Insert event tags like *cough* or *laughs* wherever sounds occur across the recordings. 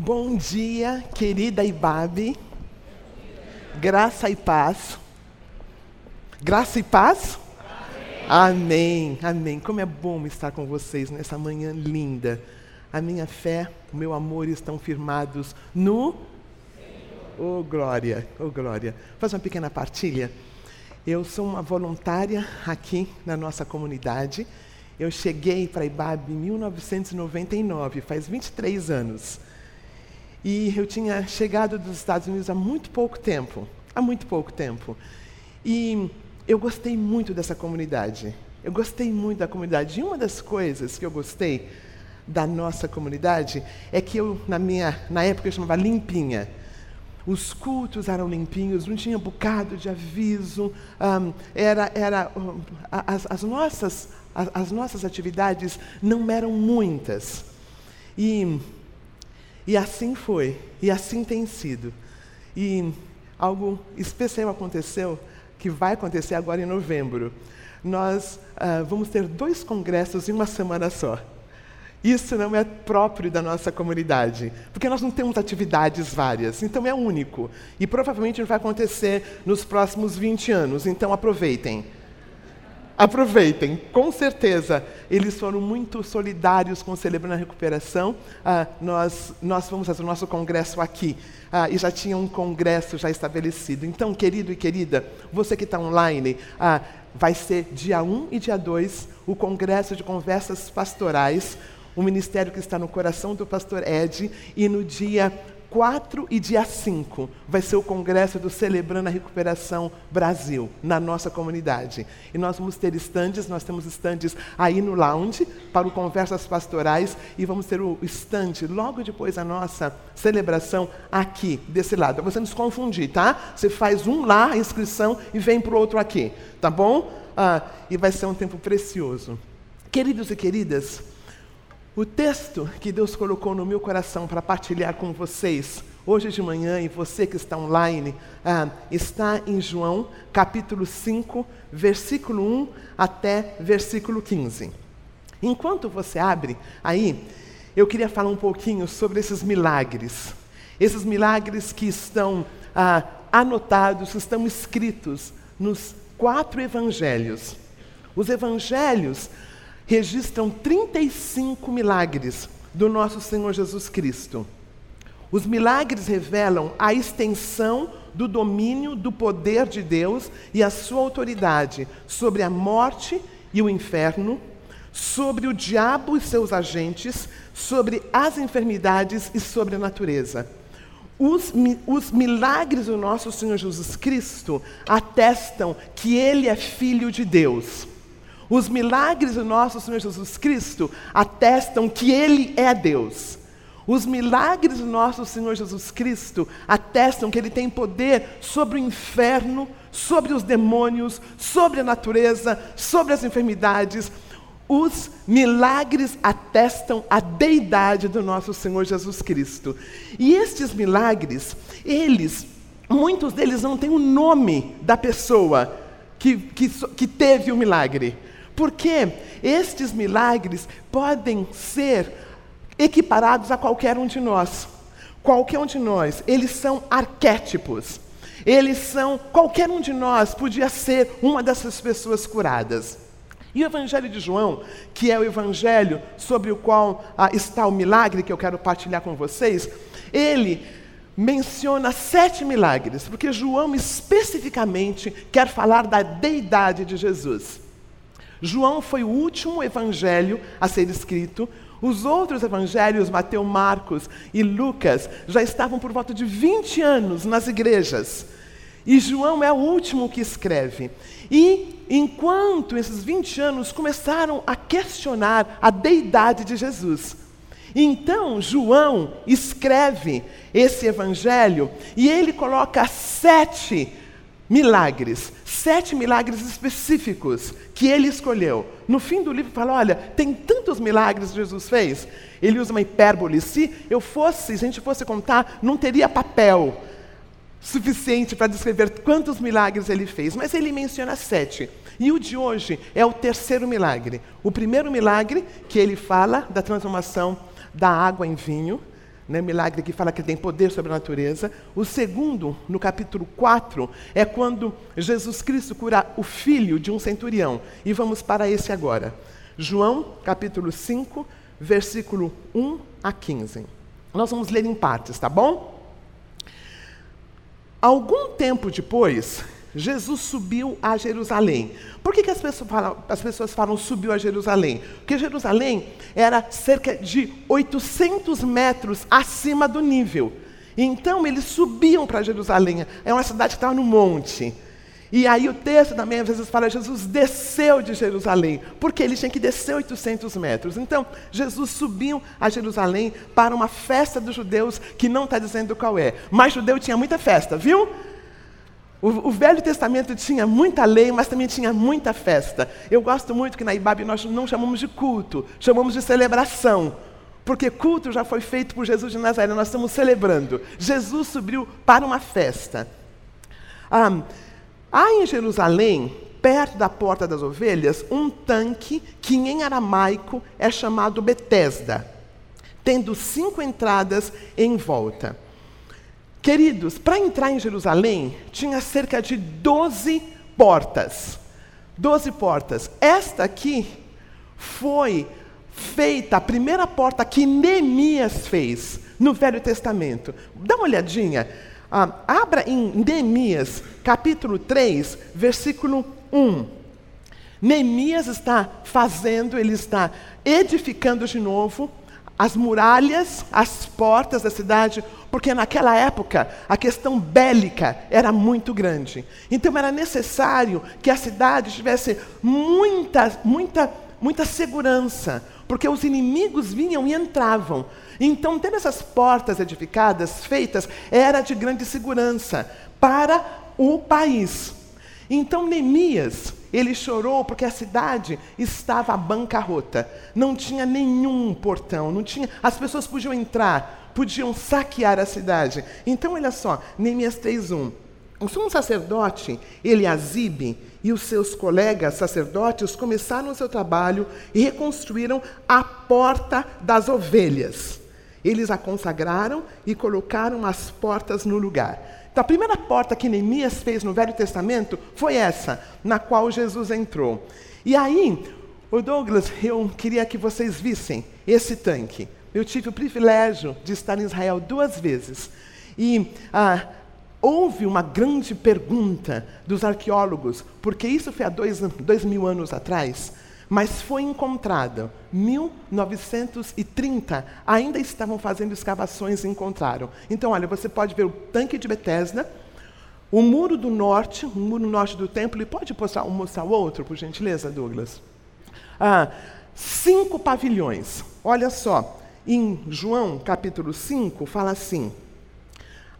Bom dia, querida Ibabe. Graça e paz. Graça e paz? Amém. Amém. Como é bom estar com vocês nessa manhã linda. A minha fé, o meu amor estão firmados no Oh glória, oh glória. Fazer uma pequena partilha. Eu sou uma voluntária aqui na nossa comunidade. Eu cheguei para Ibabe em 1999, faz 23 anos. E eu tinha chegado dos Estados Unidos há muito pouco tempo, há muito pouco tempo. E eu gostei muito dessa comunidade. Eu gostei muito da comunidade. E uma das coisas que eu gostei da nossa comunidade é que eu, na minha, na época eu chamava limpinha. Os cultos eram limpinhos, não tinha bocado de aviso, um, era, era, um, as, as, nossas, as, as, nossas atividades não eram muitas. E, e assim foi, e assim tem sido. E algo especial aconteceu, que vai acontecer agora em novembro. Nós uh, vamos ter dois congressos em uma semana só. Isso não é próprio da nossa comunidade, porque nós não temos atividades várias, então é único. E provavelmente vai acontecer nos próximos 20 anos, então aproveitem. Aproveitem, com certeza. Eles foram muito solidários com o Celebrando a Recuperação. Ah, nós, nós vamos fazer o nosso congresso aqui. Ah, e já tinha um congresso já estabelecido. Então, querido e querida, você que está online, ah, vai ser dia 1 e dia 2 o congresso de conversas pastorais um ministério que está no coração do pastor Ed, e no dia 4 e dia 5 vai ser o congresso do Celebrando a Recuperação Brasil, na nossa comunidade. E nós vamos ter estandes, nós temos estandes aí no lounge para o Conversas Pastorais e vamos ter o estande logo depois da nossa celebração aqui, desse lado. Você não se confundir, tá? Você faz um lá, a inscrição, e vem para o outro aqui, tá bom? Ah, e vai ser um tempo precioso. Queridos e queridas, o texto que Deus colocou no meu coração para partilhar com vocês hoje de manhã, e você que está online, ah, está em João capítulo 5, versículo 1 até versículo 15. Enquanto você abre aí, eu queria falar um pouquinho sobre esses milagres. Esses milagres que estão ah, anotados, estão escritos nos quatro evangelhos. Os evangelhos registram 35 milagres do nosso Senhor Jesus Cristo. Os milagres revelam a extensão do domínio do poder de Deus e a sua autoridade sobre a morte e o inferno, sobre o diabo e seus agentes, sobre as enfermidades e sobre a natureza. Os, os, milagres do nosso Senhor Jesus Cristo atestam que Ele é Filho de Deus. Os milagres do nosso Senhor Jesus Cristo atestam que Ele é Deus. Os milagres do nosso Senhor Jesus Cristo atestam que Ele tem poder sobre o inferno, sobre os demônios, sobre a natureza, sobre as enfermidades. Os milagres atestam a deidade do nosso Senhor Jesus Cristo. E estes milagres, eles, muitos deles não têm o nome da pessoa que, que, que teve o milagre. Porque estes milagres podem ser equiparados a qualquer um de nós. Qualquer um de nós, eles são arquétipos. Eles são, qualquer um de nós podia ser uma dessas pessoas curadas. E o Evangelho de João, que é o Evangelho sobre o qual ah, está o milagre que eu quero partilhar com vocês, ele menciona sete milagres, porque João especificamente quer falar da deidade de Jesus. João foi o último evangelho a ser escrito. Os outros evangelhos, Mateus, Marcos e Lucas, já estavam por volta de 20 anos nas igrejas. E João é o último que escreve. E enquanto esses 20 anos começaram a questionar a deidade de Jesus. Então, João escreve esse evangelho e ele coloca sete milagres, sete milagres específicos que ele escolheu. No fim do livro fala, olha, tem tantos milagres que Jesus fez. Ele usa uma hipérbole. Se eu fosse, se a gente fosse contar, não teria papel suficiente para descrever quantos milagres ele fez, mas ele menciona sete. E o de hoje é o terceiro milagre. O primeiro milagre que ele fala da transformação da água em vinho. Né, milagre que fala que tem poder sobre a natureza. O segundo, no capítulo 4, é quando Jesus Cristo cura o filho de um centurião. E vamos para esse agora. João, capítulo 5, versículo 1 a 15. Nós vamos ler em partes, tá bom? Algum tempo depois, Jesus subiu a Jerusalém. Por que, que as, pessoas falam, as pessoas falam subiu a Jerusalém? Porque Jerusalém era cerca de 800 metros acima do nível. Então eles subiam para Jerusalém. É uma cidade que estava no monte. E aí o texto também às vezes fala, Jesus desceu de Jerusalém, porque ele tinha que descer 800 metros. Então, Jesus subiu a Jerusalém para uma festa dos judeus, que não está dizendo qual é. Mas judeu tinha muita festa, viu? O, o, Velho Testamento tinha muita lei, mas também tinha muita festa. Eu gosto muito que na IBAB nós não chamamos de culto, chamamos de celebração. Porque culto já foi feito por Jesus de Nazaré, nós estamos celebrando. Jesus subiu para uma festa. Ah, há em Jerusalém, perto da Porta das Ovelhas, um tanque que em aramaico é chamado Betesda, tendo cinco entradas em volta. Queridos, para entrar em Jerusalém, tinha cerca de 12 portas. 12 portas. Esta aqui foi feita, a primeira porta que Neemias fez no Velho Testamento. Dá uma olhadinha. Ah, abra em Neemias, capítulo 3, versículo 1. Neemias está fazendo, ele está edificando de novo as muralhas, as portas da cidade, porque naquela época a questão bélica era muito grande. Então era necessário que a cidade tivesse muita, muita, muita segurança, porque os inimigos vinham e entravam. Então, ter essas portas edificadas, feitas, era de grande segurança para o país. Então Neemias, ele chorou porque a cidade estava bancarrota. Não tinha nenhum portão, não tinha, as pessoas podiam entrar, podiam saquear a cidade. Então olha só, Neemias 3:1. O sumo sacerdote Eliasibe e os seus colegas sacerdotes começaram o seu trabalho e reconstruíram a porta das ovelhas. Eles a consagraram e colocaram as portas no lugar. Então, a primeira porta que Neemias fez no Velho Testamento foi essa, na qual Jesus entrou. E aí, o Douglas, eu queria que vocês vissem esse tanque. Eu tive o privilégio de estar em Israel duas vezes. E ah, houve uma grande pergunta dos arqueólogos, porque isso foi há dois, dois mil anos atrás mas foi encontrada. 1930, ainda estavam fazendo escavações e encontraram. Então, olha, você pode ver o tanque de Bethesda, o muro do norte, o muro norte do templo, e pode mostrar, mostrar o outro, por gentileza, Douglas? Ah, cinco pavilhões. Olha só, em João capítulo 5, fala assim: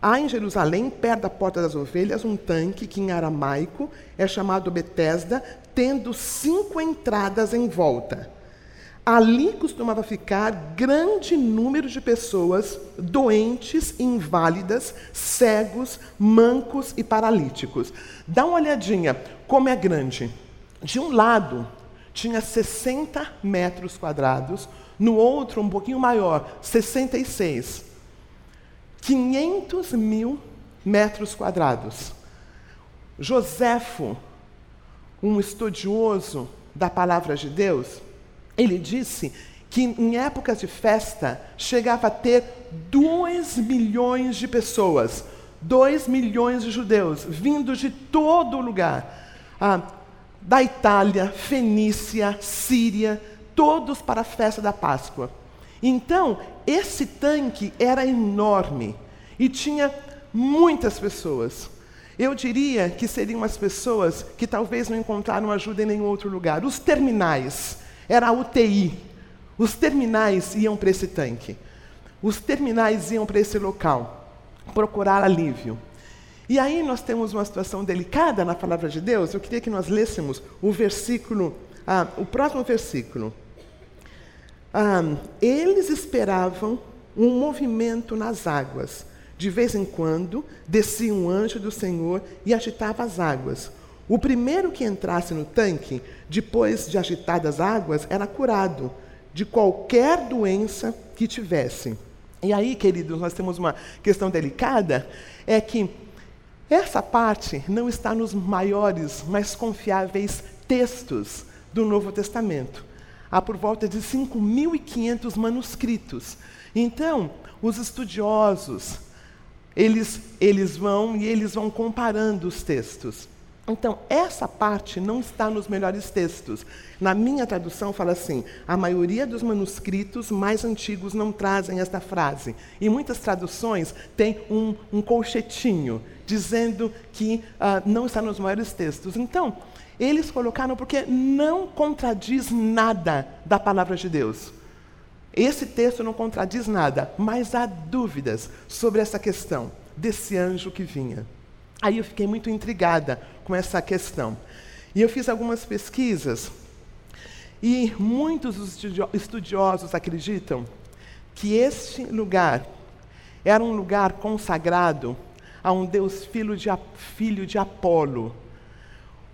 Há em Jerusalém, perto da Porta das Ovelhas, um tanque que em aramaico é chamado Betesda, tendo cinco entradas em volta. Ali costumava ficar grande número de pessoas doentes, inválidas, cegos, mancos e paralíticos. Dá uma olhadinha como é grande. De um lado tinha 60 metros quadrados, no outro um pouquinho maior, 66. 500 mil metros quadrados. Joséfo, um estudioso da palavra de Deus, ele disse que em épocas de festa chegava a ter 2 milhões de pessoas, 2 milhões de judeus, vindos de todo lugar, ah, da Itália, Fenícia, Síria, todos para a festa da Páscoa. Então, esse tanque era enorme e tinha muitas pessoas. Eu diria que seriam as pessoas que talvez não encontraram ajuda em nenhum outro lugar. Os terminais, era a UTI. Os terminais iam para esse tanque. Os terminais iam para esse local procurar alívio. E aí nós temos uma situação delicada na palavra de Deus. Eu queria que nós lêssemos o versículo, ah, o próximo versículo. Ah, eles esperavam um movimento nas águas. De vez em quando, descia um anjo do Senhor e agitava as águas. O primeiro que entrasse no tanque, depois de agitadas as águas, era curado de qualquer doença que tivesse. E aí, queridos, nós temos uma questão delicada, é que essa parte não está nos maiores, mais confiáveis textos do Novo Testamento. Há por volta de 5.500 manuscritos. Então, os estudiosos, eles, eles vão e eles vão comparando os textos. Então, essa parte não está nos melhores textos. Na minha tradução, fala assim: a maioria dos manuscritos mais antigos não trazem esta frase. E muitas traduções têm um, um colchetinho dizendo que uh, não está nos maiores textos. Então, eles colocaram porque não contradiz nada da palavra de Deus. Esse texto não contradiz nada, mas há dúvidas sobre essa questão desse anjo que vinha. Aí eu fiquei muito intrigada com essa questão. E eu fiz algumas pesquisas, e muitos estudiosos acreditam que este lugar era um lugar consagrado a um Deus filho de, filho de Apolo,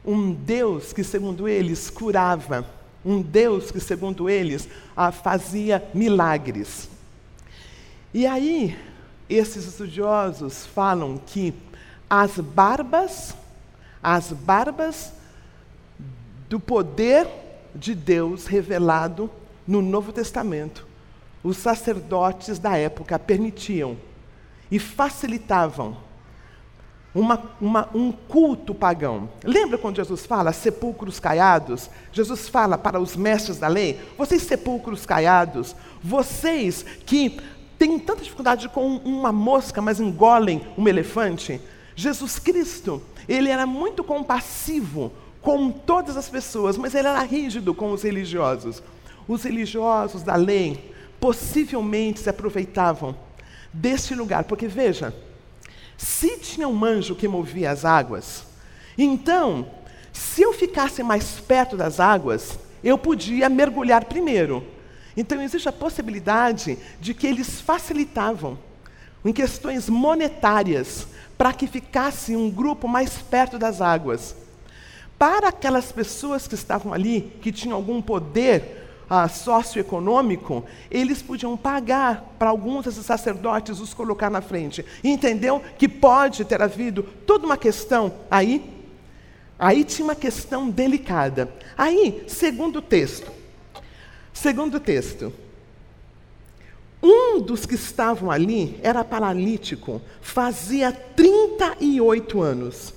um Deus que, segundo eles, curava, um Deus que, segundo eles, fazia milagres. E aí, esses estudiosos falam que as barbas, as barbas do poder de Deus revelado no Novo Testamento, os sacerdotes da época permitiam e facilitavam uma, uma, um culto pagão. Lembra quando Jesus fala sepulcros caiados? Jesus fala para os mestres da lei: vocês sepulcros caiados, vocês que têm tanta dificuldade com uma mosca, mas engolem um elefante. Jesus Cristo, ele era muito compassivo com todas as pessoas, mas ele era rígido com os religiosos. Os religiosos da lei possivelmente se aproveitavam deste lugar, porque veja, se tinha um anjo que movia as águas, então, se eu ficasse mais perto das águas, eu podia mergulhar primeiro. Então, existe a possibilidade de que eles facilitavam em questões monetárias para que ficasse um grupo mais perto das águas. Para aquelas pessoas que estavam ali, que tinham algum poder ah, socioeconômico, eles podiam pagar para alguns desses sacerdotes os colocar na frente. Entendeu que pode ter havido toda uma questão aí. Aí tinha uma questão delicada. Aí, segundo o texto, segundo o texto, um dos que estavam ali era paralítico, fazia 38 anos.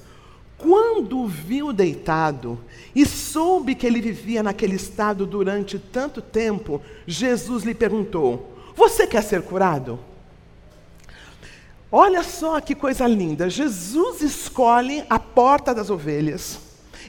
Quando o viu deitado e soube que ele vivia naquele estado durante tanto tempo, Jesus lhe perguntou: Você quer ser curado? Olha só que coisa linda. Jesus escolhe a porta das ovelhas.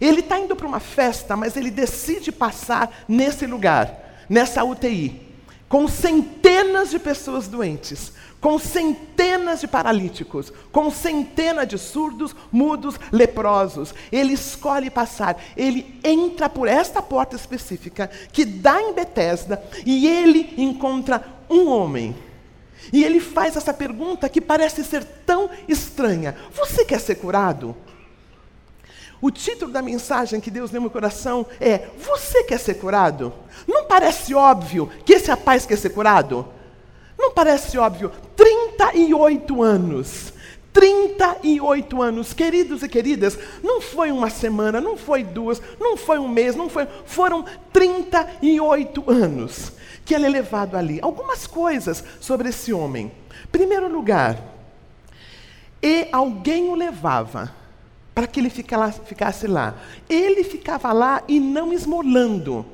Ele está indo para uma festa, mas ele decide passar nesse lugar, nessa UTI com centenas de pessoas doentes, com centenas de paralíticos, com centenas de surdos, mudos, leprosos. Ele escolhe passar, ele entra por esta porta específica que dá em Betesda e ele encontra um homem. E ele faz essa pergunta que parece ser tão estranha: Você quer ser curado? O título da mensagem que Deus deu no meu coração é: Você quer ser curado? Não parece óbvio que esse rapaz quer ser curado? Não parece óbvio? 38 anos. 38 anos, queridos e queridas, não foi uma semana, não foi duas, não foi um mês, não foi, foram 38 anos que ele é levado ali. Algumas coisas sobre esse homem. Primeiro lugar, e alguém o levava para que ele ficasse lá. Ele ficava lá e não esmolando.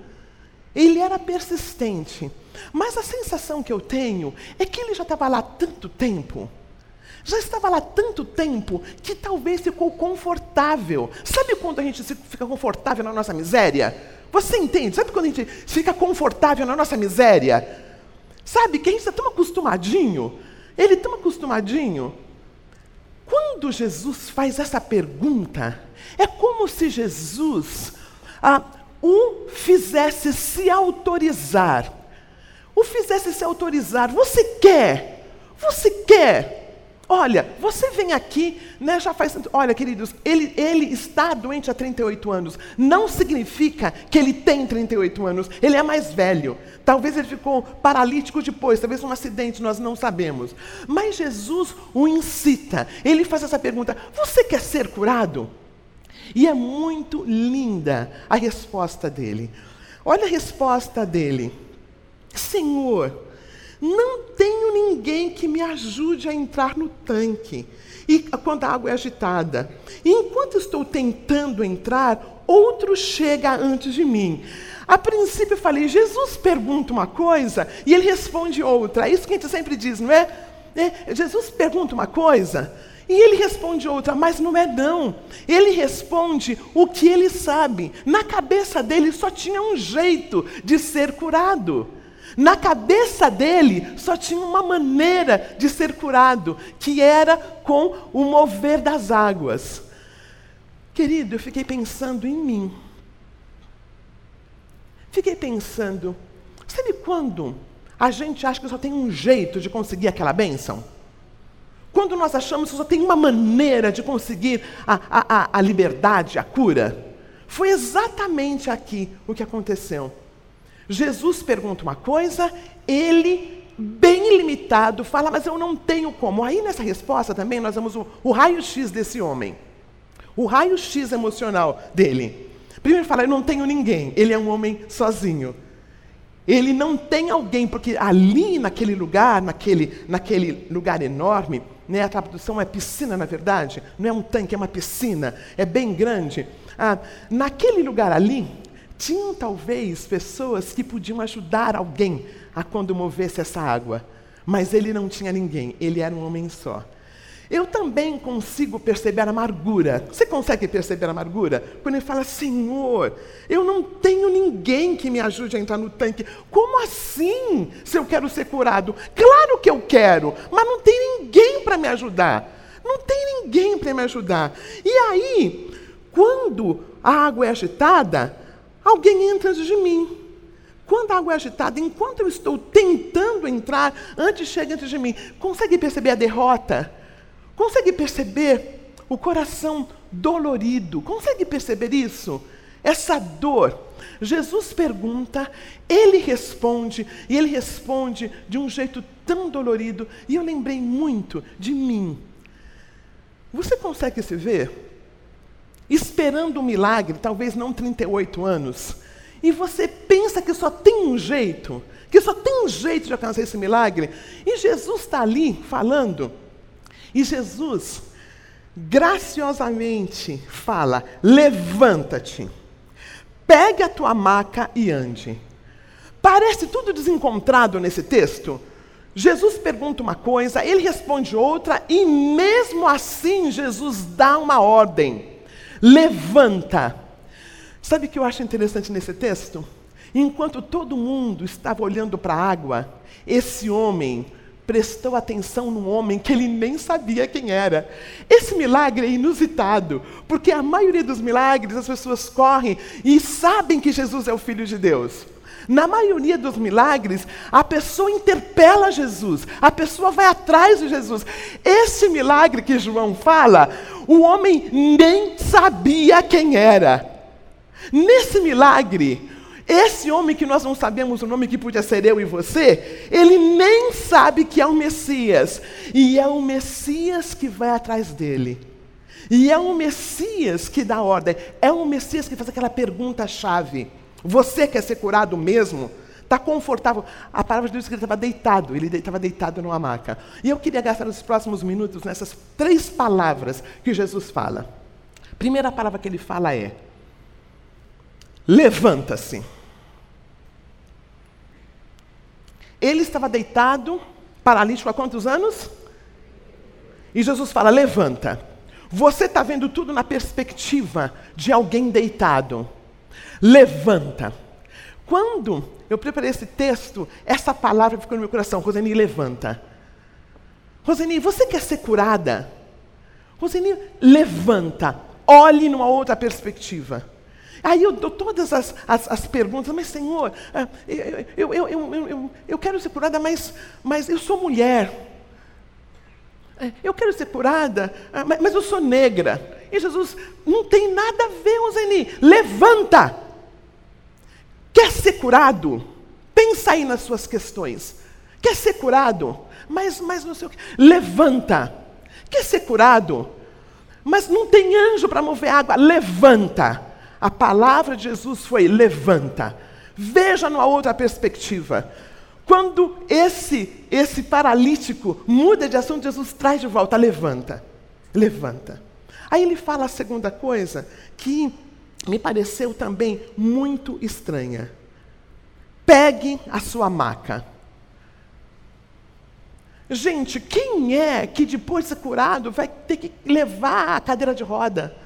Ele era persistente. Mas a sensação que eu tenho é que ele já estava lá tanto tempo. Já estava lá tanto tempo que talvez ficou confortável. Sabe quando a gente fica confortável na nossa miséria? Você entende? Sabe quando a gente fica confortável na nossa miséria? Sabe que a gente está tão acostumadinho. Ele tão acostumadinho quando Jesus faz essa pergunta, é como se Jesus ah, o fizesse se autorizar. O fizesse se autorizar. Você quer? Você quer? Olha, você vem aqui, né, já faz. Olha, queridos, ele, ele está doente há 38 anos. Não significa que ele tem 38 anos. Ele é mais velho. Talvez ele ficou paralítico depois, talvez um acidente, nós não sabemos. Mas Jesus o incita. Ele faz essa pergunta: Você quer ser curado? E é muito linda a resposta dele. Olha a resposta dele: Senhor, não tenho ninguém que me ajude a entrar no tanque. E quando a água é agitada. E enquanto estou tentando entrar, outro chega antes de mim. A princípio eu falei, Jesus pergunta uma coisa e ele responde outra. É isso que a gente sempre diz, não é? é Jesus pergunta uma coisa e ele responde outra, mas não é não. Ele responde o que ele sabe. Na cabeça dele só tinha um jeito de ser curado. Na cabeça dele só tinha uma maneira de ser curado, que era com o mover das águas. Querido, eu fiquei pensando em mim. Fiquei pensando, sabe quando a gente acha que só tem um jeito de conseguir aquela bênção? Quando nós achamos que só tem uma maneira de conseguir a, a, a liberdade, a cura? Foi exatamente aqui o que aconteceu. Jesus pergunta uma coisa, ele, bem limitado, fala, mas eu não tenho como. Aí nessa resposta também nós vemos o, o raio-x desse homem, o raio-x emocional dele. Primeiro fala, eu não tenho ninguém, ele é um homem sozinho. Ele não tem alguém, porque ali naquele lugar, naquele, naquele lugar enorme, né, a tradução é piscina, na verdade, não é um tanque, é uma piscina, é bem grande. Ah, naquele lugar ali, tinham talvez pessoas que podiam ajudar alguém a quando movesse essa água, mas ele não tinha ninguém, ele era um homem só. Eu também consigo perceber a amargura. Você consegue perceber a amargura? Quando ele fala, Senhor, eu não tenho ninguém que me ajude a entrar no tanque. Como assim, se eu quero ser curado? Claro que eu quero, mas não tem ninguém para me ajudar. Não tem ninguém para me ajudar. E aí, quando a água é agitada, alguém entra antes de mim. Quando a água é agitada, enquanto eu estou tentando entrar, antes chega antes de mim. Consegue perceber a derrota? Consegue perceber o coração dolorido? Consegue perceber isso? Essa dor. Jesus pergunta, ele responde, e ele responde de um jeito tão dolorido, e eu lembrei muito de mim. Você consegue se ver? Esperando um milagre, talvez não 38 anos, e você pensa que só tem um jeito, que só tem um jeito de alcançar esse milagre, e Jesus está ali falando, e Jesus graciosamente fala: levanta-te, pegue a tua maca e ande. Parece tudo desencontrado nesse texto. Jesus pergunta uma coisa, ele responde outra, e mesmo assim Jesus dá uma ordem levanta. Sabe o que eu acho interessante nesse texto? Enquanto todo mundo estava olhando para a água, esse homem prestou atenção num homem que ele nem sabia quem era. Esse milagre é inusitado, porque a maioria dos milagres as pessoas correm e sabem que Jesus é o Filho de Deus. Na maioria dos milagres, a pessoa interpela Jesus, a pessoa vai atrás de Jesus. Esse milagre que João fala, o homem nem sabia quem era. Nesse milagre, esse homem que nós não sabemos o nome que podia ser eu e você, ele nem sabe que é o Messias. E é o Messias que vai atrás dele. E é o Messias que dá ordem. É o Messias que faz aquela pergunta-chave. Você quer ser curado mesmo? Está confortável. A palavra de Deus diz que ele estava deitado, ele estava deitado numa maca. E eu queria gastar os próximos minutos nessas três palavras que Jesus fala. Primeira palavra que ele fala é: levanta-se. Ele estava deitado, paralítico há quantos anos? E Jesus fala: levanta. Você está vendo tudo na perspectiva de alguém deitado levanta. Quando eu preparei esse texto, essa palavra ficou no meu coração, Roseni, levanta. Roseni, você quer ser curada? Roseni, levanta. Olhe numa outra perspectiva. Aí eu dou todas as, as, as perguntas, mas Senhor, ah, eu, eu, eu, eu, quero ser curada, mas, mas eu sou mulher. É, eu quero ser curada, ah, mas eu sou negra. E Jesus, não tem nada a ver, Roseni. Levanta. Quer ser curado? Pensa aí nas suas questões. Quer ser curado? Mas, mas não sei o que. Levanta. Quer ser curado? Mas não tem anjo para mover água. Levanta. A palavra de Jesus foi: levanta. Veja numa outra perspectiva. Quando esse, esse paralítico muda de assunto, Jesus traz de volta, levanta, levanta. Aí ele fala a segunda coisa, que me pareceu também muito estranha. Pegue a sua maca. Gente, quem é que depois de ser curado vai ter que levar a cadeira de roda?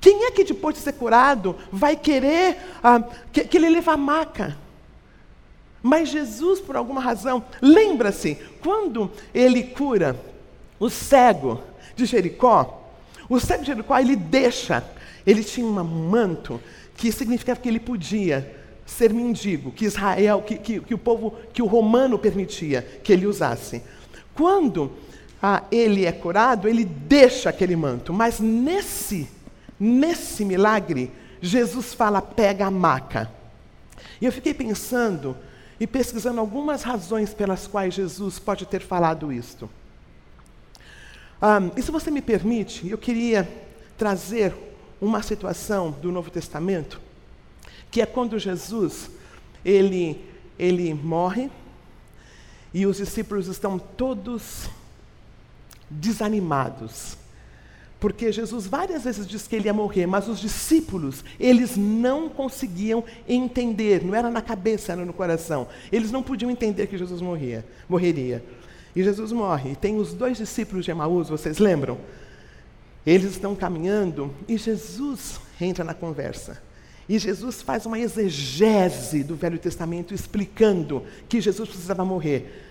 Quem é que depois de ser curado vai querer ah, que, que ele leve a maca? Mas Jesus, por alguma razão, lembra-se, quando ele cura o cego de Jericó, o cego de Jericó, ele deixa, ele tinha um manto que significava que ele podia ser mendigo, que Israel, que, que, que o povo, que o romano permitia que ele usasse. Quando ah, ele é curado, ele deixa aquele manto, mas nesse, nesse milagre, Jesus fala: pega a maca. E eu fiquei pensando e pesquisando algumas razões pelas quais Jesus pode ter falado isto. Um, e se você me permite, eu queria trazer uma situação do Novo Testamento, que é quando Jesus ele, ele morre e os discípulos estão todos desanimados. Porque Jesus várias vezes disse que ele ia morrer, mas os discípulos, eles não conseguiam entender, não era na cabeça, era no coração. Eles não podiam entender que Jesus morria, morreria. E Jesus morre. E tem os dois discípulos de Emaús, vocês lembram? Eles estão caminhando e Jesus entra na conversa. E Jesus faz uma exegese do Velho Testamento explicando que Jesus precisava morrer.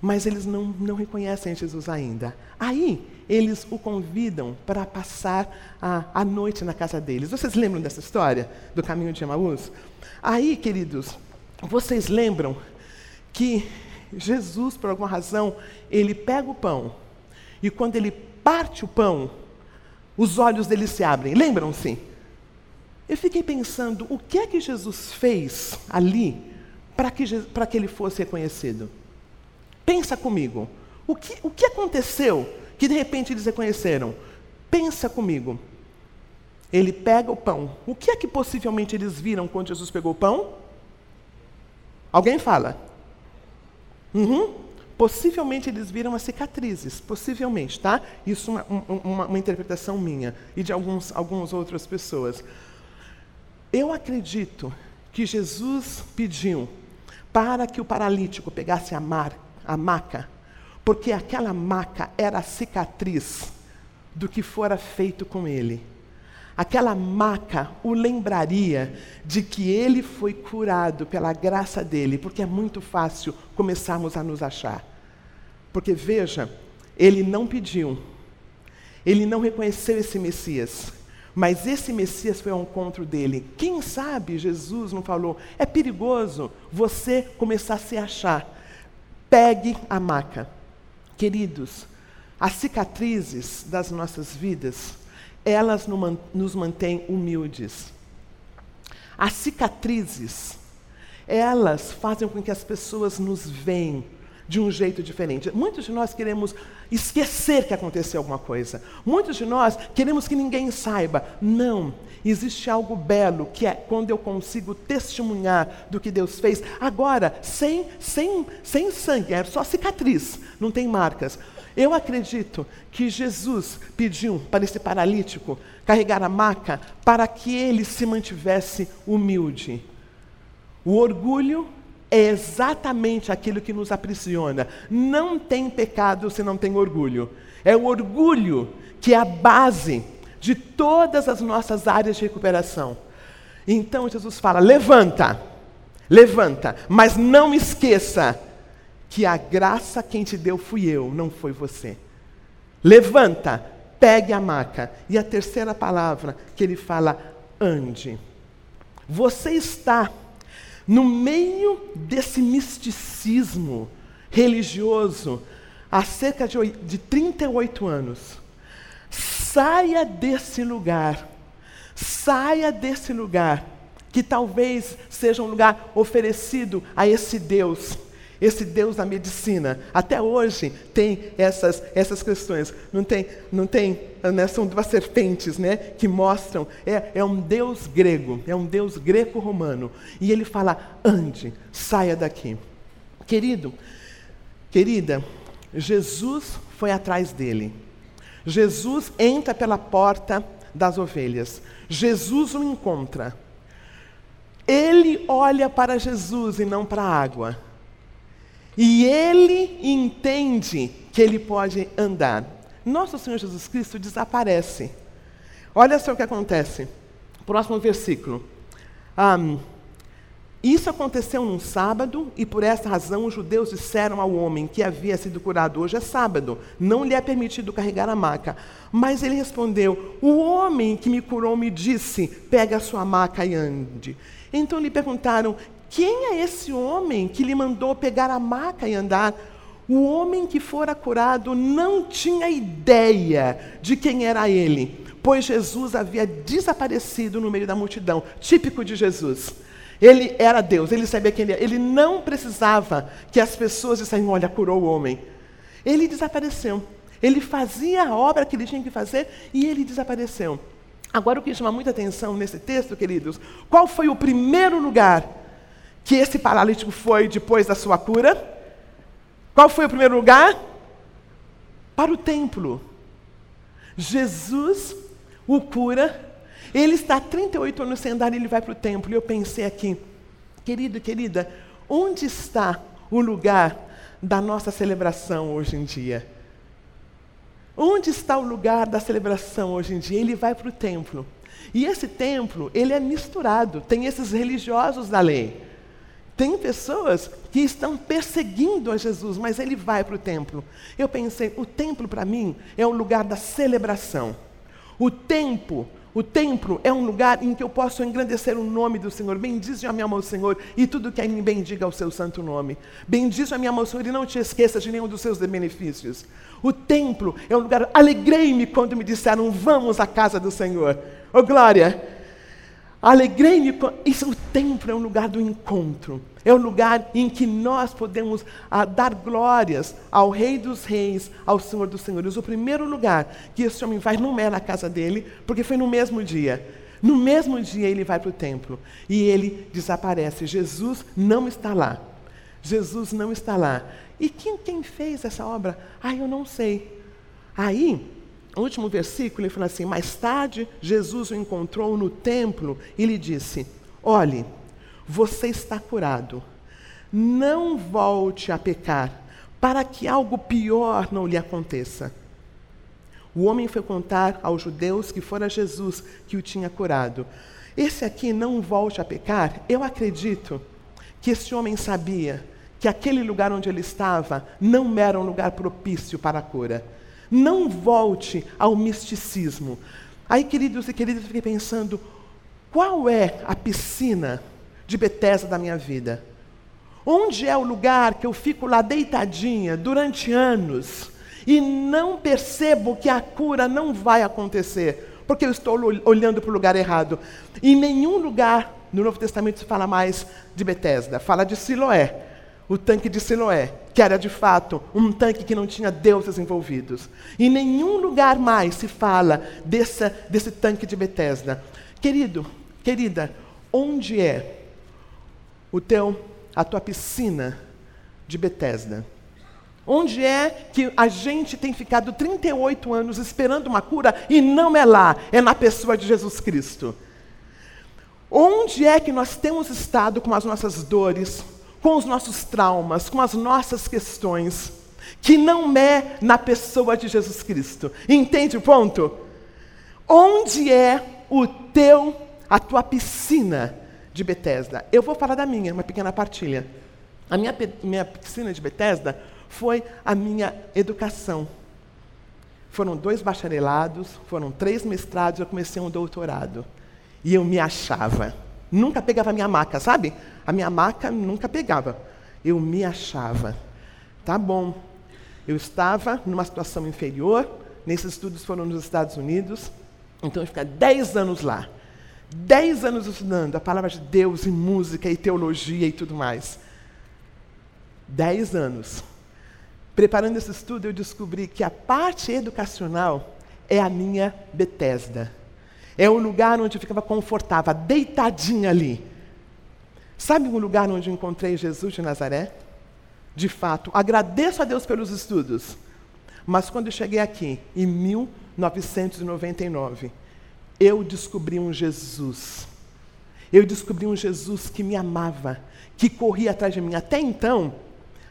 Mas eles não, não reconhecem Jesus ainda. Aí, eles o convidam para passar a, a noite na casa deles. Vocês lembram dessa história do caminho de Emaús? Aí, queridos, vocês lembram que Jesus, por alguma razão, ele pega o pão e quando ele parte o pão, os olhos dele se abrem. Lembram-se? Eu fiquei pensando, o que é que Jesus fez ali para que, que ele fosse reconhecido? Pensa comigo. O que, o que aconteceu que de repente eles reconheceram? Pensa comigo. Ele pega o pão. O que é que possivelmente eles viram quando Jesus pegou o pão? Alguém fala? Uhum. Possivelmente eles viram as cicatrizes, possivelmente, tá? Isso é uma, uma, uma interpretação minha e de alguns, algumas outras pessoas. Eu acredito que Jesus pediu para que o paralítico pegasse a, mar, a maca, porque aquela maca era a cicatriz do que fora feito com ele. Aquela maca o lembraria de que ele foi curado pela graça dele, porque é muito fácil começarmos a nos achar. Porque veja, ele não pediu, ele não reconheceu esse Messias, mas esse Messias foi ao encontro dele. Quem sabe Jesus não falou, é perigoso você começar a se achar. Pegue a maca. Queridos, as cicatrizes das nossas vidas, elas nos mantêm humildes. As cicatrizes, elas fazem com que as pessoas nos veem de um jeito diferente. Muitos de nós queremos esquecer que aconteceu alguma coisa. Muitos de nós queremos que ninguém saiba. Não. Existe algo belo que é quando eu consigo testemunhar do que Deus fez. Agora, sem, sem, sem sangue, é só cicatriz, não tem marcas. Eu acredito que Jesus pediu para esse paralítico carregar a maca para que ele se mantivesse humilde. O orgulho é exatamente aquilo que nos aprisiona. Não tem pecado se não tem orgulho. É o orgulho que é a base de todas as nossas áreas de recuperação. Então Jesus fala: levanta, levanta, mas não esqueça que a graça quem te deu fui eu, não foi você. Levanta, pegue a maca. E a terceira palavra que ele fala, ande. Você está no meio desse misticismo religioso, há cerca de, de 38 anos. Saia desse lugar. Saia desse lugar, que talvez seja um lugar oferecido a esse Deus esse Deus da medicina. Até hoje tem essas, essas questões. Não tem, não tem né, são duas serpentes né, que mostram. É, é um Deus grego, é um Deus greco-romano. E ele fala: ande, saia daqui. Querido, querida, Jesus foi atrás dele. Jesus entra pela porta das ovelhas. Jesus o encontra. Ele olha para Jesus e não para a água. E ele entende que ele pode andar. Nosso Senhor Jesus Cristo desaparece. Olha só o que acontece. Próximo versículo. Um, isso aconteceu num sábado, e por essa razão os judeus disseram ao homem que havia sido curado: Hoje é sábado, não lhe é permitido carregar a maca. Mas ele respondeu: O homem que me curou me disse: Pega a sua maca e ande. Então lhe perguntaram: quem é esse homem que lhe mandou pegar a maca e andar? O homem que fora curado não tinha ideia de quem era ele, pois Jesus havia desaparecido no meio da multidão, típico de Jesus. Ele era Deus, ele sabia quem ele era. Ele não precisava que as pessoas dissessem: Olha, curou o homem. Ele desapareceu. Ele fazia a obra que ele tinha que fazer e ele desapareceu. Agora, o que chama muita atenção nesse texto, queridos, qual foi o primeiro lugar que esse paralítico foi depois da sua cura? Qual foi o primeiro lugar? Para o templo. Jesus o cura. Ele está há 38 anos sem andar e ele vai para o templo. E eu pensei aqui, querido, querida, onde está o lugar da nossa celebração hoje em dia? Onde está o lugar da celebração hoje em dia? Ele vai para o templo. E esse templo, ele é misturado. Tem esses religiosos da lei. Tem pessoas que estão perseguindo a Jesus, mas ele vai para o templo. Eu pensei, o templo para mim é um lugar da celebração. O templo, o templo é um lugar em que eu posso engrandecer o nome do Senhor. Bendize a minha mão, Senhor, e tudo que em mim bendiga o seu santo nome. Bendize a minha mão, Senhor, e não te esqueça de nenhum dos seus benefícios. O templo é um lugar, alegrei-me quando me disseram, vamos à casa do Senhor. Oh glória! Alegrei-me. Isso, o templo é um lugar do encontro. É um lugar em que nós podemos ah, dar glórias ao Rei dos Reis, ao Senhor dos Senhores. O primeiro lugar que esse homem vai não é na casa dele, porque foi no mesmo dia. No mesmo dia ele vai para o templo e ele desaparece. Jesus não está lá. Jesus não está lá. E quem, quem fez essa obra? Ah, eu não sei. Aí, o último versículo, ele fala assim: Mais tarde, Jesus o encontrou no templo e lhe disse: Olhe, você está curado. Não volte a pecar, para que algo pior não lhe aconteça. O homem foi contar aos judeus que fora Jesus que o tinha curado. Esse aqui, não volte a pecar, eu acredito que esse homem sabia que aquele lugar onde ele estava não era um lugar propício para a cura. Não volte ao misticismo. Aí, queridos e queridas, eu fiquei pensando: qual é a piscina de Betesda da minha vida? Onde é o lugar que eu fico lá deitadinha durante anos e não percebo que a cura não vai acontecer, porque eu estou olhando para o lugar errado? Em nenhum lugar no Novo Testamento se fala mais de Betesda, fala de Siloé o tanque de Siloé, que era de fato um tanque que não tinha deuses envolvidos. Em nenhum lugar mais se fala dessa, desse tanque de Betesda. Querido, querida, onde é o teu, a tua piscina de Betesda? Onde é que a gente tem ficado 38 anos esperando uma cura e não é lá, é na pessoa de Jesus Cristo? Onde é que nós temos estado com as nossas dores, com os nossos traumas, com as nossas questões, que não é na pessoa de Jesus Cristo. Entende o ponto? Onde é o teu, a tua piscina de Betesda? Eu vou falar da minha, uma pequena partilha. A minha, minha piscina de Betesda foi a minha educação. Foram dois bacharelados, foram três mestrados, eu comecei um doutorado. E eu me achava. Nunca pegava minha maca, sabe? A minha maca nunca pegava. Eu me achava. Tá bom. Eu estava numa situação inferior, nesses estudos foram nos Estados Unidos, então eu fiquei 10 anos lá. 10 anos estudando a palavra de Deus e música e teologia e tudo mais. 10 anos. Preparando esse estudo, eu descobri que a parte educacional é a minha Betesda. É o lugar onde eu ficava confortável, deitadinha ali. Sabe o lugar onde encontrei Jesus de Nazaré? De fato, agradeço a Deus pelos estudos. Mas quando cheguei aqui, em 1999, eu descobri um Jesus. Eu descobri um Jesus que me amava, que corria atrás de mim. Até então,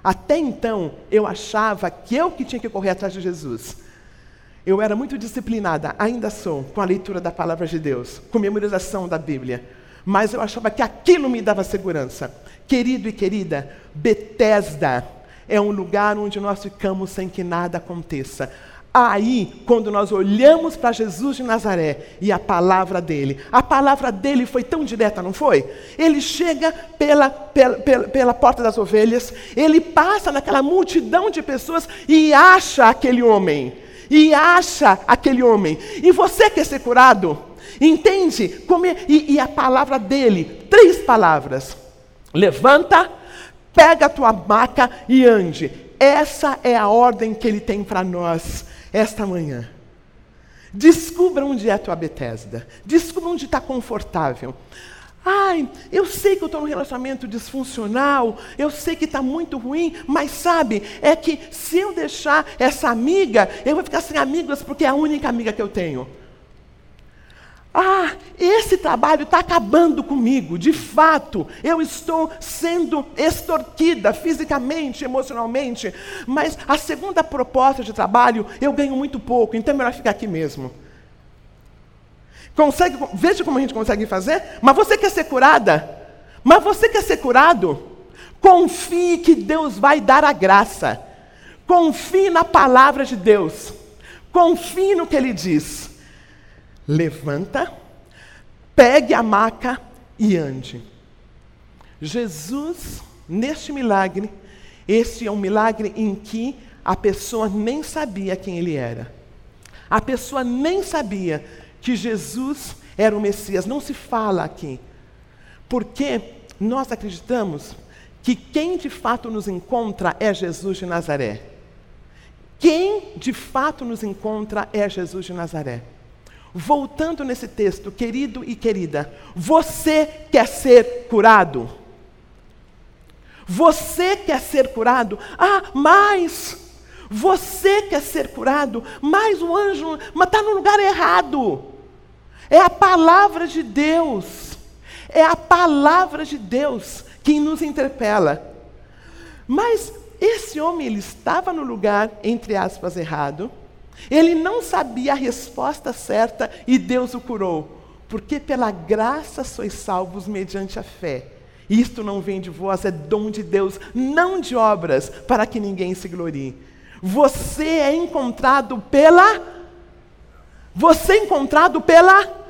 até então, eu achava que eu que tinha que correr atrás de Jesus. Eu era muito disciplinada, ainda sou, com a leitura da palavra de Deus, com memorização da Bíblia. Mas eu achava que aquilo me dava segurança. Querido e querida, Betesda é um lugar onde nós ficamos sem que nada aconteça. Aí, quando nós olhamos para Jesus de Nazaré e a palavra dele, a palavra dele foi tão direta, não foi? Ele chega pela, pela, pela, pela, porta das ovelhas, ele passa naquela multidão de pessoas e acha aquele homem. E acha aquele homem. E você quer ser curado? Entende? Como é, e, e a palavra dele, três palavras: levanta, pega a tua maca e ande. Essa é a ordem que ele tem para nós esta manhã. Descubra onde é a tua Betesda. Descubra onde está confortável. Ai, eu sei que eu estou num relacionamento disfuncional, eu sei que está muito ruim, mas sabe, é que se eu deixar essa amiga, eu vou ficar sem amigas porque é a única amiga que eu tenho. Ah, esse trabalho está acabando comigo, de fato, eu estou sendo extorquida fisicamente, emocionalmente, mas a segunda proposta de trabalho eu ganho muito pouco, então é melhor ficar aqui mesmo. Consegue, veja como a gente consegue fazer, mas você quer ser curada? Mas você quer ser curado? Confie que Deus vai dar a graça. Confie na palavra de Deus. Confie no que Ele diz levanta, pegue a maca e ande. Jesus, neste milagre, este é um milagre em que a pessoa nem sabia quem ele era. A pessoa nem sabia que Jesus era o Messias. Não se fala aqui. Porque nós acreditamos que quem de fato nos encontra é Jesus de Nazaré. Quem de fato nos encontra é Jesus de Nazaré. Voltando nesse texto, querido e querida, você quer ser curado? Você quer ser curado? Ah, mas você quer ser curado, mas o anjo está no lugar errado. É a palavra de Deus. É a palavra de Deus que nos interpela. Mas esse homem ele estava no lugar entre aspas errado. Ele não sabia a resposta certa e Deus o curou. Porque pela graça sois salvos mediante a fé. Isto não vem de vós, é dom de Deus, não de obras, para que ninguém se glorie. Você é encontrado pela. Você é encontrado pela.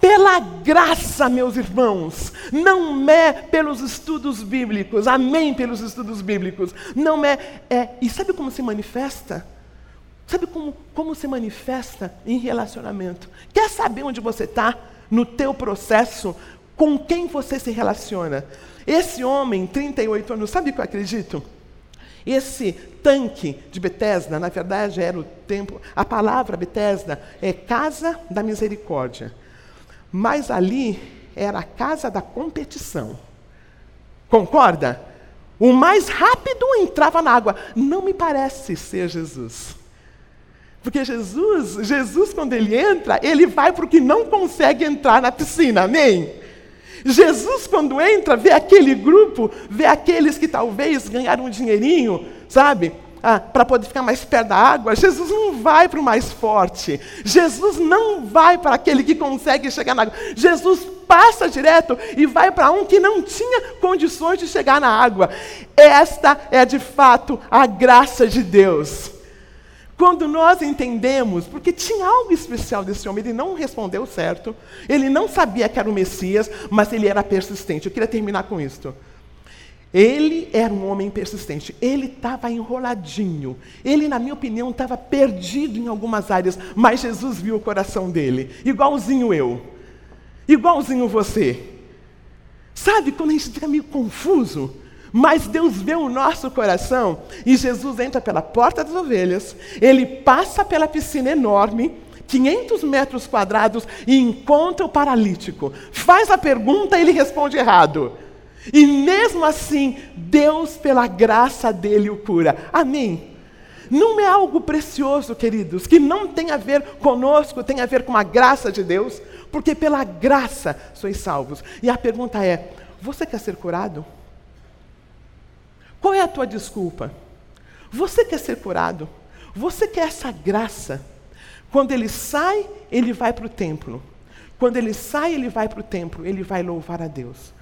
Pela graça, meus irmãos, não é pelos estudos bíblicos, amém pelos estudos bíblicos, não é, é, e sabe como se manifesta? Sabe como, como se manifesta em relacionamento? Quer saber onde você está no teu processo? Com quem você se relaciona? Esse homem, 38 anos, sabe o que eu acredito? Esse tanque de Betesda, na verdade, era o templo. A palavra Betesda é casa da misericórdia. Mas ali era a casa da competição. Concorda? O mais rápido entrava na água. Não me parece ser Jesus. Porque Jesus, Jesus quando ele entra, ele vai para o que não consegue entrar na piscina, amém? Jesus quando entra, vê aquele grupo, vê aqueles que talvez ganharam um dinheirinho, sabe? Ah, para poder ficar mais perto da água, Jesus não vai para o mais forte. Jesus não vai para aquele que consegue chegar na água. Jesus passa direto e vai para um que não tinha condições de chegar na água. Esta é de fato a graça de Deus. Quando nós entendemos, porque tinha algo especial desse homem, ele não respondeu certo, ele não sabia que era o Messias, mas ele era persistente. Eu queria terminar com isto. Ele era um homem persistente. Ele estava enroladinho. Ele, na minha opinião, estava perdido em algumas áreas. Mas Jesus viu o coração dele. Igualzinho eu. Igualzinho você. Sabe quando a gente fica meio confuso? Mas Deus vê o nosso coração e Jesus entra pela porta das ovelhas, ele passa pela piscina enorme, 500 metros quadrados, e encontra o paralítico. Faz a pergunta e ele responde errado. E mesmo assim, Deus, pela graça dele, o cura. Amém? Não é algo precioso, queridos, que não tem a ver conosco, tem a ver com a graça de Deus, porque pela graça sois salvos. E a pergunta é: você quer ser curado? Qual é a tua desculpa? Você quer ser curado? Você quer essa graça? Quando ele sai, ele vai para o templo. Quando ele sai, ele vai para o templo, ele vai louvar a Deus.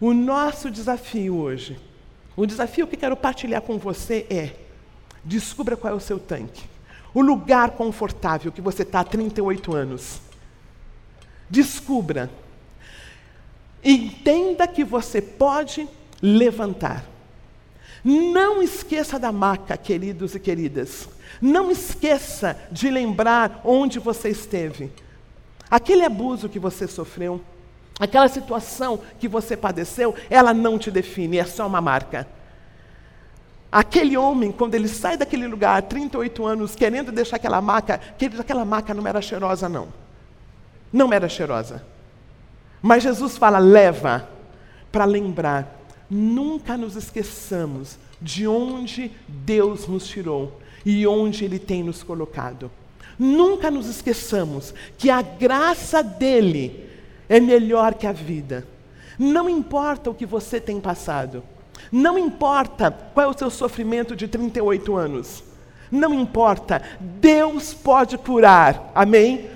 O nosso desafio hoje, o desafio que quero partilhar com você é: descubra qual é o seu tanque, o lugar confortável que você está há 38 anos. Descubra. Entenda que você pode levantar. Não esqueça da maca, queridos e queridas. Não esqueça de lembrar onde você esteve. Aquele abuso que você sofreu, Aquela situação que você padeceu, ela não te define, é só uma marca. Aquele homem, quando ele sai daquele lugar, 38 anos, querendo deixar aquela maca, queridos, aquela maca não era cheirosa, não. Não era cheirosa. Mas Jesus fala: leva, para lembrar. Nunca nos esqueçamos de onde Deus nos tirou e onde Ele tem nos colocado. Nunca nos esqueçamos que a graça dEle é melhor que a vida. Não importa o que você tem passado. Não importa qual é o seu sofrimento de 38 anos. Não importa. Deus pode curar. Amém?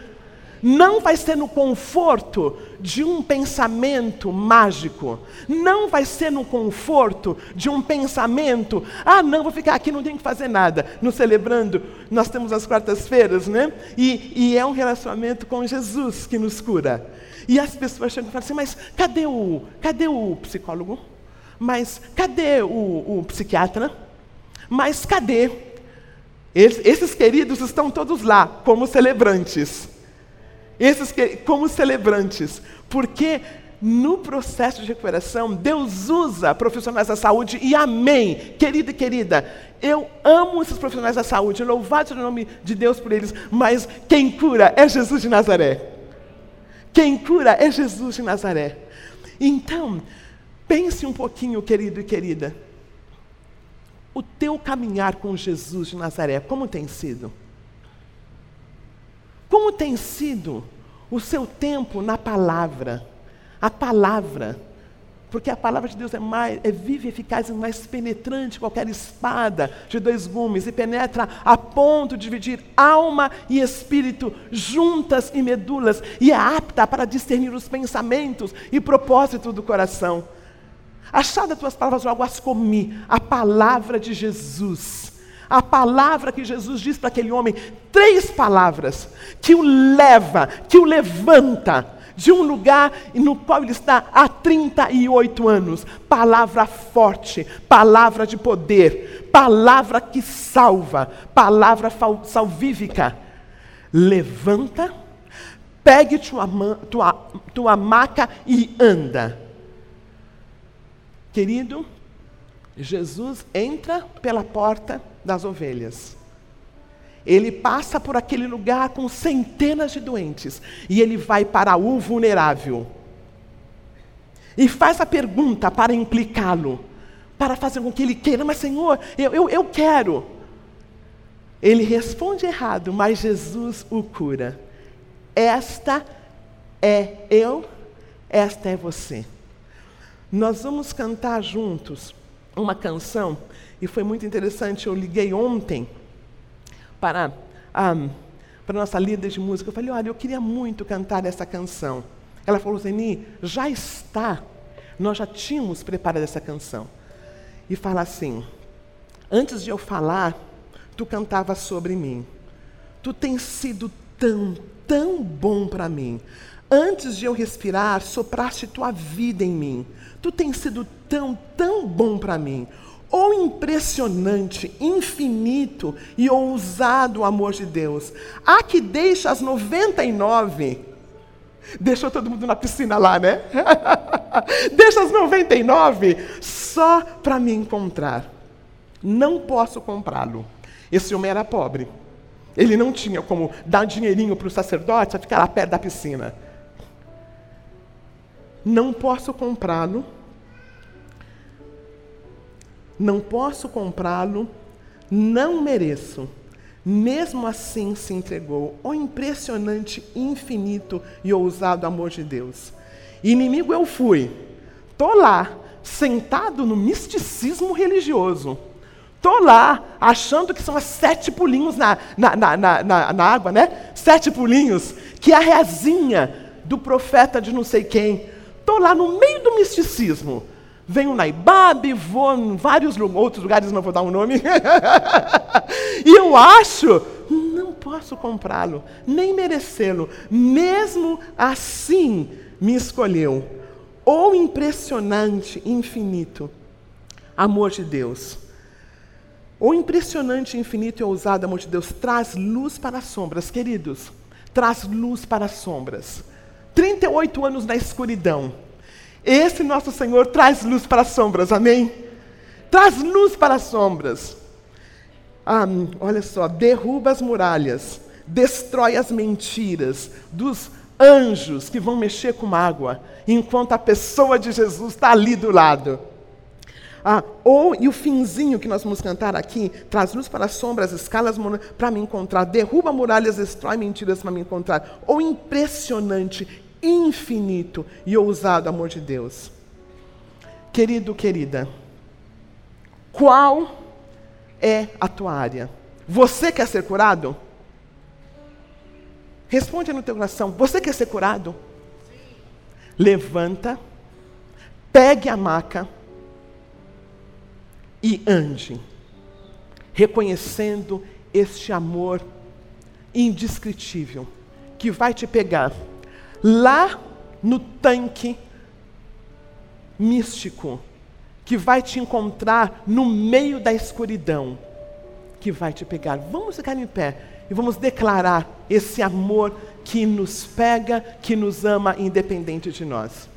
Não vai ser no conforto de um pensamento mágico. Não vai ser no conforto de um pensamento. Ah, não, vou ficar aqui, não tenho que fazer nada. No celebrando, nós temos as quartas-feiras, né? E, e é um relacionamento com Jesus que nos cura. E as pessoas chegam e falam assim, mas cadê o, cadê o psicólogo? Mas cadê o, o psiquiatra? Mas cadê? Esses, esses queridos estão todos lá, como celebrantes. Esses que, como celebrantes. Porque no processo de recuperação, Deus usa profissionais da saúde e amém. Querida e querida, eu amo esses profissionais da saúde, louvado seja o nome de Deus por eles, mas quem cura é Jesus de Nazaré. Quem cura é Jesus de Nazaré. Então, pense um pouquinho, querido e querida. O teu caminhar com Jesus de Nazaré, como tem sido? Como tem sido o seu tempo na palavra? A palavra porque a palavra de Deus é, mais, é viva, eficaz e mais penetrante que qualquer espada de dois gumes e penetra a ponto de dividir alma e espírito, juntas e medulas, e é apta para discernir os pensamentos e propósitos do coração. Achada tuas palavras, logo as comi, a palavra de Jesus. A palavra que Jesus diz para aquele homem, três palavras que o leva, que o levanta de um lugar no qual ele está há 38 anos. Palavra forte, palavra de poder, palavra que salva, palavra salvífica. Levanta, pegue tua, tua, tua maca e anda. Querido, Jesus entra pela porta das ovelhas. Ele passa por aquele lugar com centenas de doentes e ele vai para o vulnerável. E faz a pergunta para implicá-lo, para fazer com que ele queira, mas Senhor, eu, eu, eu quero. Ele responde errado, mas Jesus o cura. Esta é eu, esta é você. Nós vamos cantar juntos uma canção, e foi muito interessante, eu liguei ontem para a, para nossa líder de música. Eu falei, olha, eu queria muito cantar essa canção. Ela falou, Zeni, já está. Nós já tínhamos preparado essa canção. E fala assim, antes de eu falar, tu cantava sobre mim. Tu tens sido tão, tão bom para mim. Antes de eu respirar, sopraste tua vida em mim. Tu tens sido tão, tão bom para mim. O impressionante, infinito e ousado amor de Deus. Há que deixa as 99. Deixou todo mundo na piscina lá, né? *laughs* deixa as 99 só para me encontrar. Não posso comprá-lo. Esse homem era pobre. Ele não tinha como dar dinheirinho para o sacerdote a ficar lá perto da piscina. Não posso comprá-lo não posso comprá-lo, não mereço. Mesmo assim se entregou. O impressionante, infinito e ousado amor de Deus. Inimigo eu fui. Tô lá, sentado no misticismo religioso. Tô lá, achando que são as sete pulinhos na, na, na, na, na água, né? Sete pulinhos, que é a rezinha do profeta de não sei quem. Tô lá no meio do misticismo venho na Ibabe, vou em vários outros lugares, não vou dar um nome. *laughs* e eu acho, não posso comprá-lo, nem merecê-lo. Mesmo assim, me escolheu. O impressionante, infinito amor de Deus. O impressionante, infinito e ousado amor de Deus traz luz para as sombras, queridos. Traz luz para as sombras. 38 anos na escuridão esse nosso Senhor traz luz para as sombras, amém? Traz luz para as sombras. Ah, olha só, derruba as muralhas, destrói as mentiras dos anjos que vão mexer com água, enquanto a pessoa de Jesus está ali do lado. Ah, ou, e o finzinho que nós vamos cantar aqui, traz luz para as sombras, escalas para me encontrar, derruba muralhas, destrói mentiras para me encontrar. Ou impressionante, infinito e ousado amor de Deus. Querido, querida, qual é a tua área? Você quer ser curado? Responde no teu coração. Você quer ser curado? Sim. Levanta, pegue a maca e ande, reconhecendo este amor indescritível que vai te pegar lá no tanque místico, que vai te encontrar no meio da escuridão, que vai te pegar. Vamos ficar em pé e vamos declarar esse amor que nos pega, que nos ama, independente de nós.